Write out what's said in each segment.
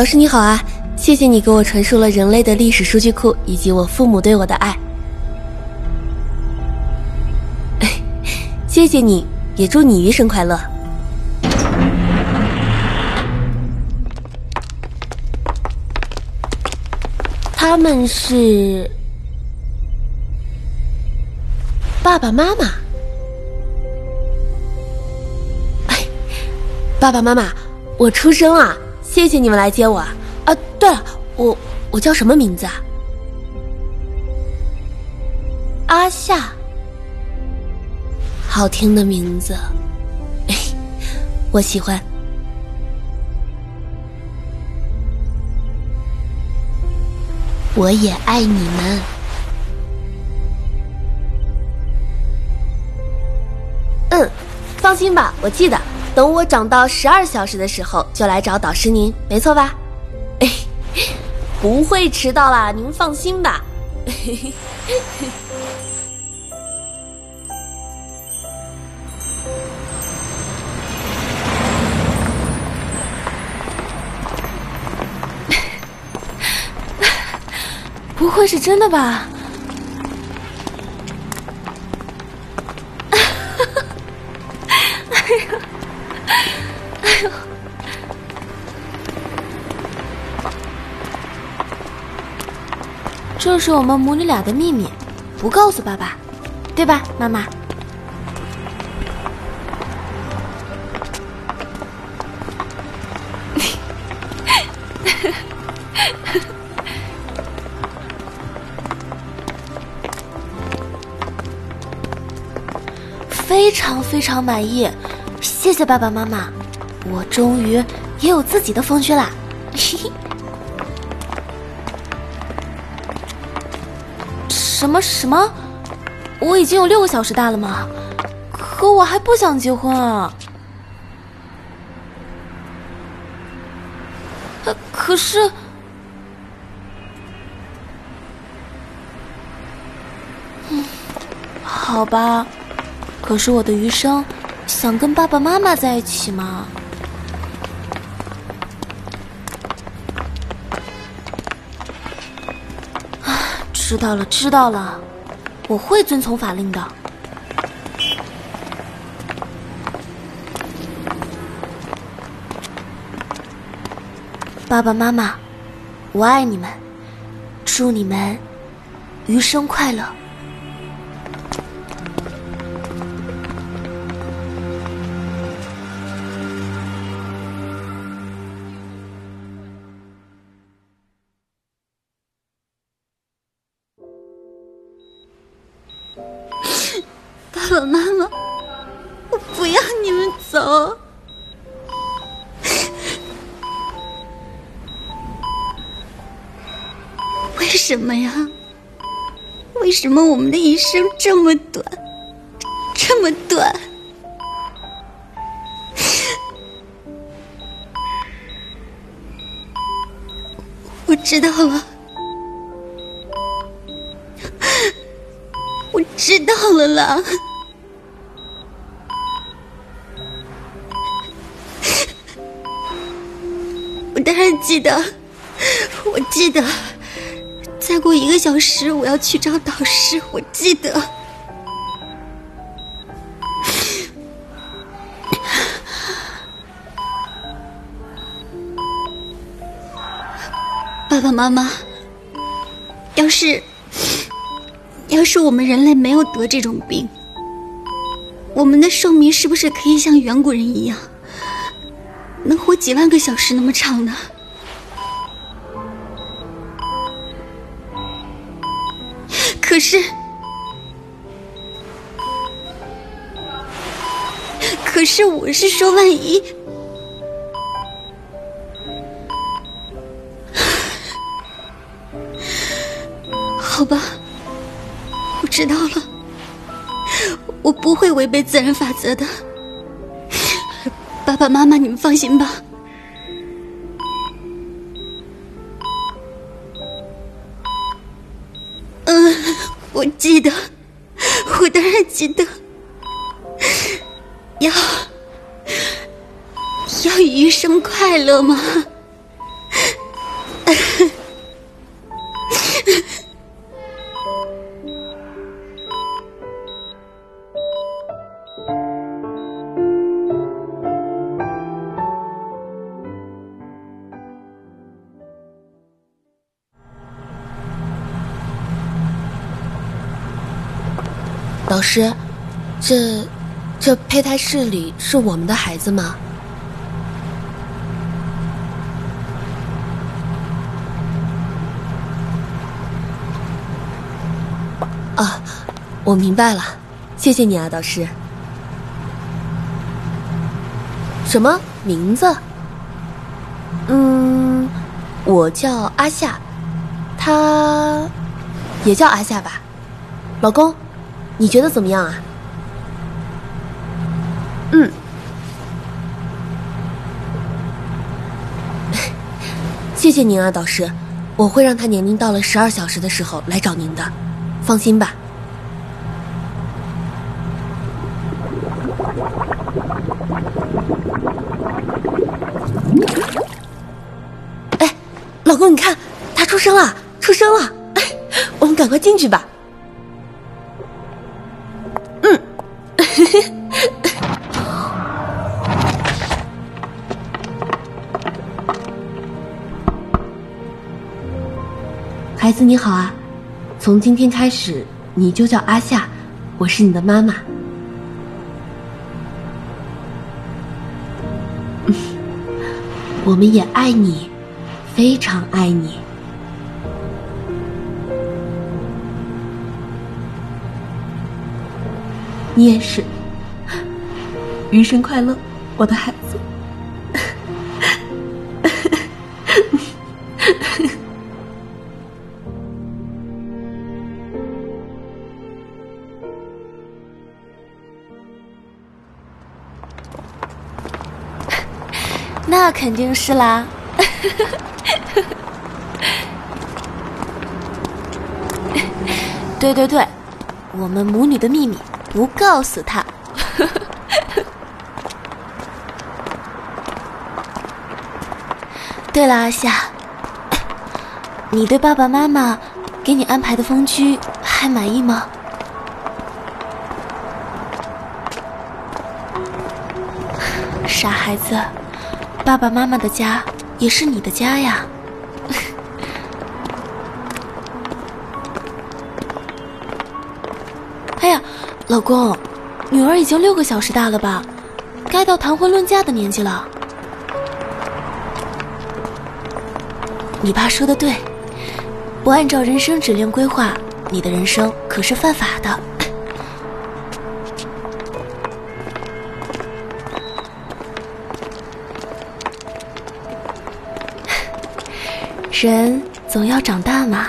老师你好啊，谢谢你给我传输了人类的历史数据库以及我父母对我的爱。谢谢你，也祝你余生快乐。他们是爸爸妈妈。哎，爸爸妈妈，我出生了，谢谢你们来接我啊！啊，对了，我我叫什么名字啊？阿夏，好听的名字，我喜欢。我也爱你们。嗯，放心吧，我记得。等我长到十二小时的时候，就来找导师您，没错吧？哎，不会迟到啦，您放心吧。不会是真的吧？这是我们母女俩的秘密，不告诉爸爸，对吧，妈妈？非常非常满意，谢谢爸爸妈妈，我终于也有自己的风区啦！嘿嘿。什么什么？我已经有六个小时大了吗？可我还不想结婚啊！可是，嗯，好吧。可是我的余生，想跟爸爸妈妈在一起吗？知道了，知道了，我会遵从法令的。爸爸妈妈，我爱你们，祝你们余生快乐。爸爸妈妈，我不要你们走。为什么呀？为什么我们的一生这么短，这么短？我知道了，知道了啦。我当然记得，我记得，再过一个小时我要去找导师，我记得。爸爸妈妈，要是要是我们人类没有得这种病，我们的寿命是不是可以像远古人一样？能活几万个小时那么长呢？可是，可是我是说，万一……好吧，知道了，我不会违背自然法则的。爸爸妈妈，你们放心吧。嗯，我记得，我当然记得，要要余生快乐吗？老师，这这胚胎室里是我们的孩子吗？啊，我明白了，谢谢你啊，导师。什么名字？嗯，我叫阿夏，他也叫阿夏吧，老公。你觉得怎么样啊？嗯，谢谢您啊，导师，我会让他年龄到了十二小时的时候来找您的，放心吧。哎，老公，你看，他出生了，出生了，哎我们赶快进去吧。你好啊，从今天开始你就叫阿夏，我是你的妈妈。我们也爱你，非常爱你。你也是，余生快乐，我的孩子。那肯定是啦。对对对，我们母女的秘密。不告诉他。对了，阿夏，你对爸爸妈妈给你安排的封居还满意吗？傻孩子，爸爸妈妈的家也是你的家呀。哎呀！老公，女儿已经六个小时大了吧？该到谈婚论嫁的年纪了。你爸说的对，不按照人生指令规划，你的人生可是犯法的。人总要长大嘛，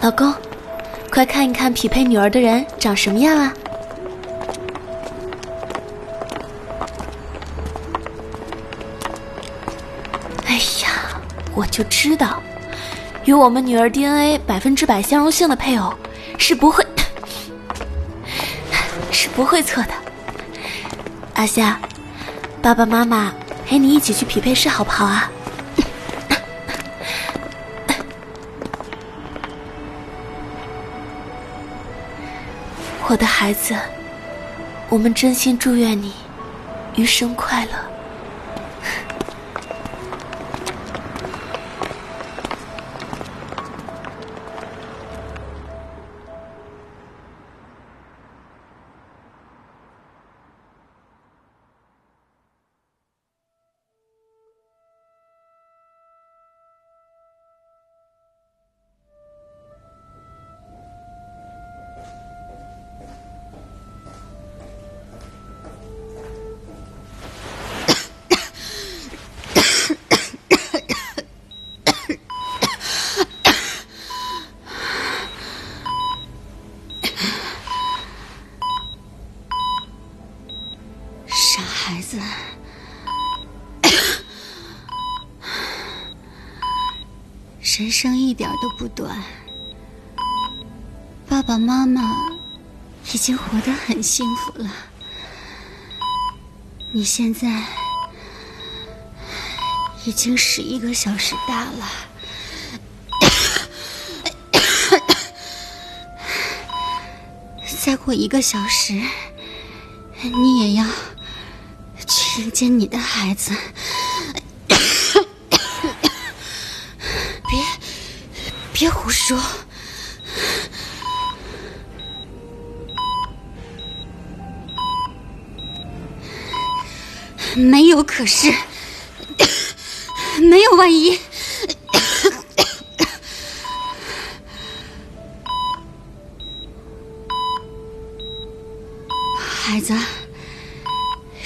老公。快看一看匹配女儿的人长什么样啊！哎呀，我就知道，与我们女儿 DNA 百分之百相容性的配偶是不会，是不会错的。阿夏，爸爸妈妈陪你一起去匹配室好不好啊？我的孩子，我们真心祝愿你余生快乐。孩子。人生一点都不短，爸爸妈妈已经活得很幸福了，你现在已经十一个小时大了，再过一个小时，你也要去迎接你的孩子。别，别胡说。没有，可是没有万一。孩子，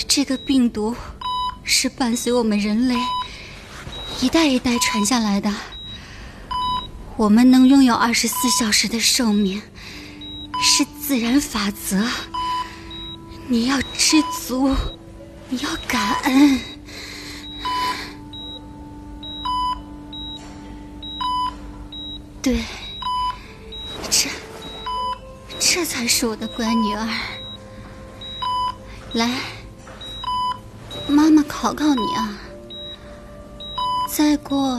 这个病毒是伴随我们人类一代一代传下来的。我们能拥有二十四小时的寿命，是自然法则。你要知足。你要感恩，对，这这才是我的乖女儿。来，妈妈考考你啊，再过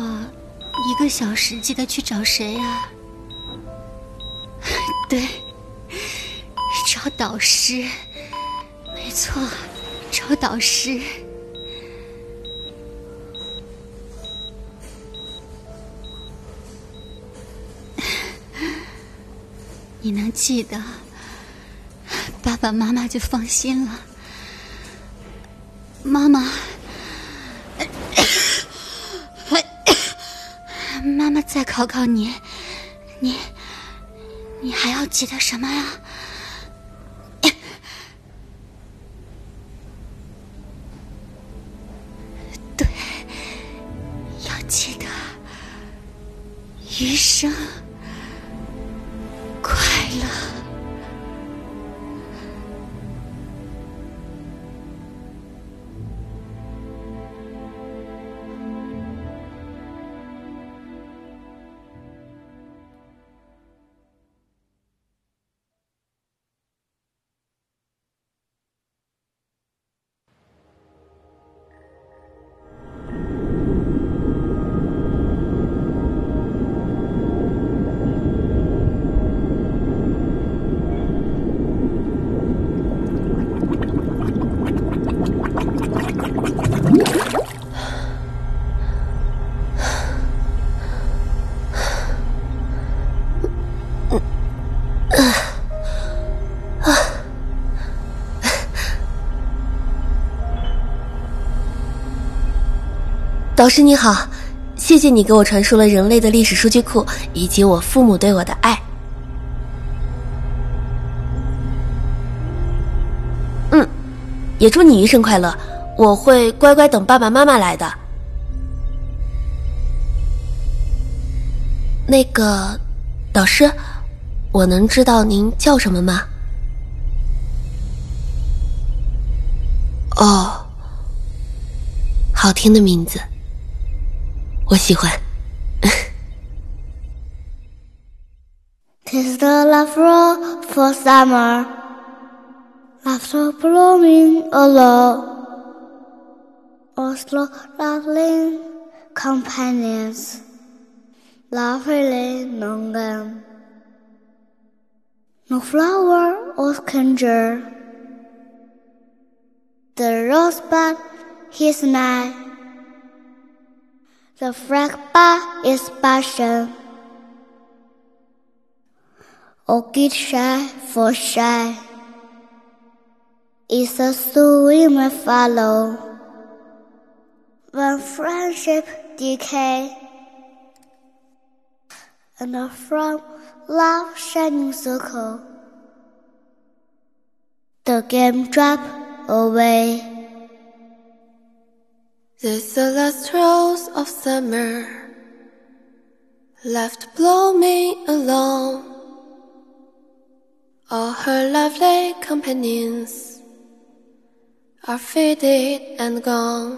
一个小时记得去找谁呀？对，找导师，没错。找导师，你能记得，爸爸妈妈就放心了。妈妈，妈妈再考考你，你，你还要记得什么呀？对，要记得余生老师你好，谢谢你给我传输了人类的历史数据库以及我父母对我的爱。嗯，也祝你余生快乐，我会乖乖等爸爸妈妈来的。那个，导师，我能知道您叫什么吗？哦，好听的名字。我喜欢。Tis the love for summer, after blooming alone, or slow lovely companions, lovely long No flower or stranger, the rosebud his night. The fragba is passion. Orchid shy for shy. Is a swimmer follow. When friendship decay. And from love shining circle. The game drop away. This the last rose of summer left blooming alone. All her lovely companions are faded and gone.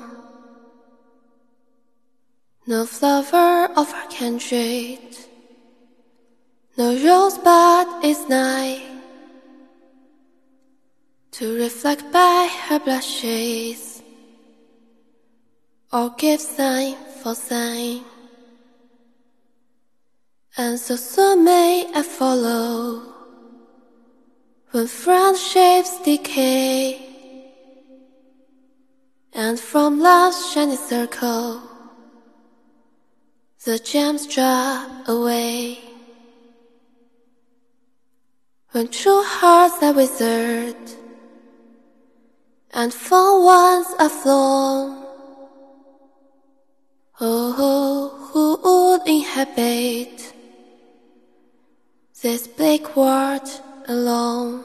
No flower of her kindred, no rosebud is nigh to reflect by her blushes or give sign for sign. And so soon may I follow when friendships decay. And from love's shining circle, the gems drop away. When true hearts are withered, and fond ones are flown, oh, who would inhabit this bleak world alone?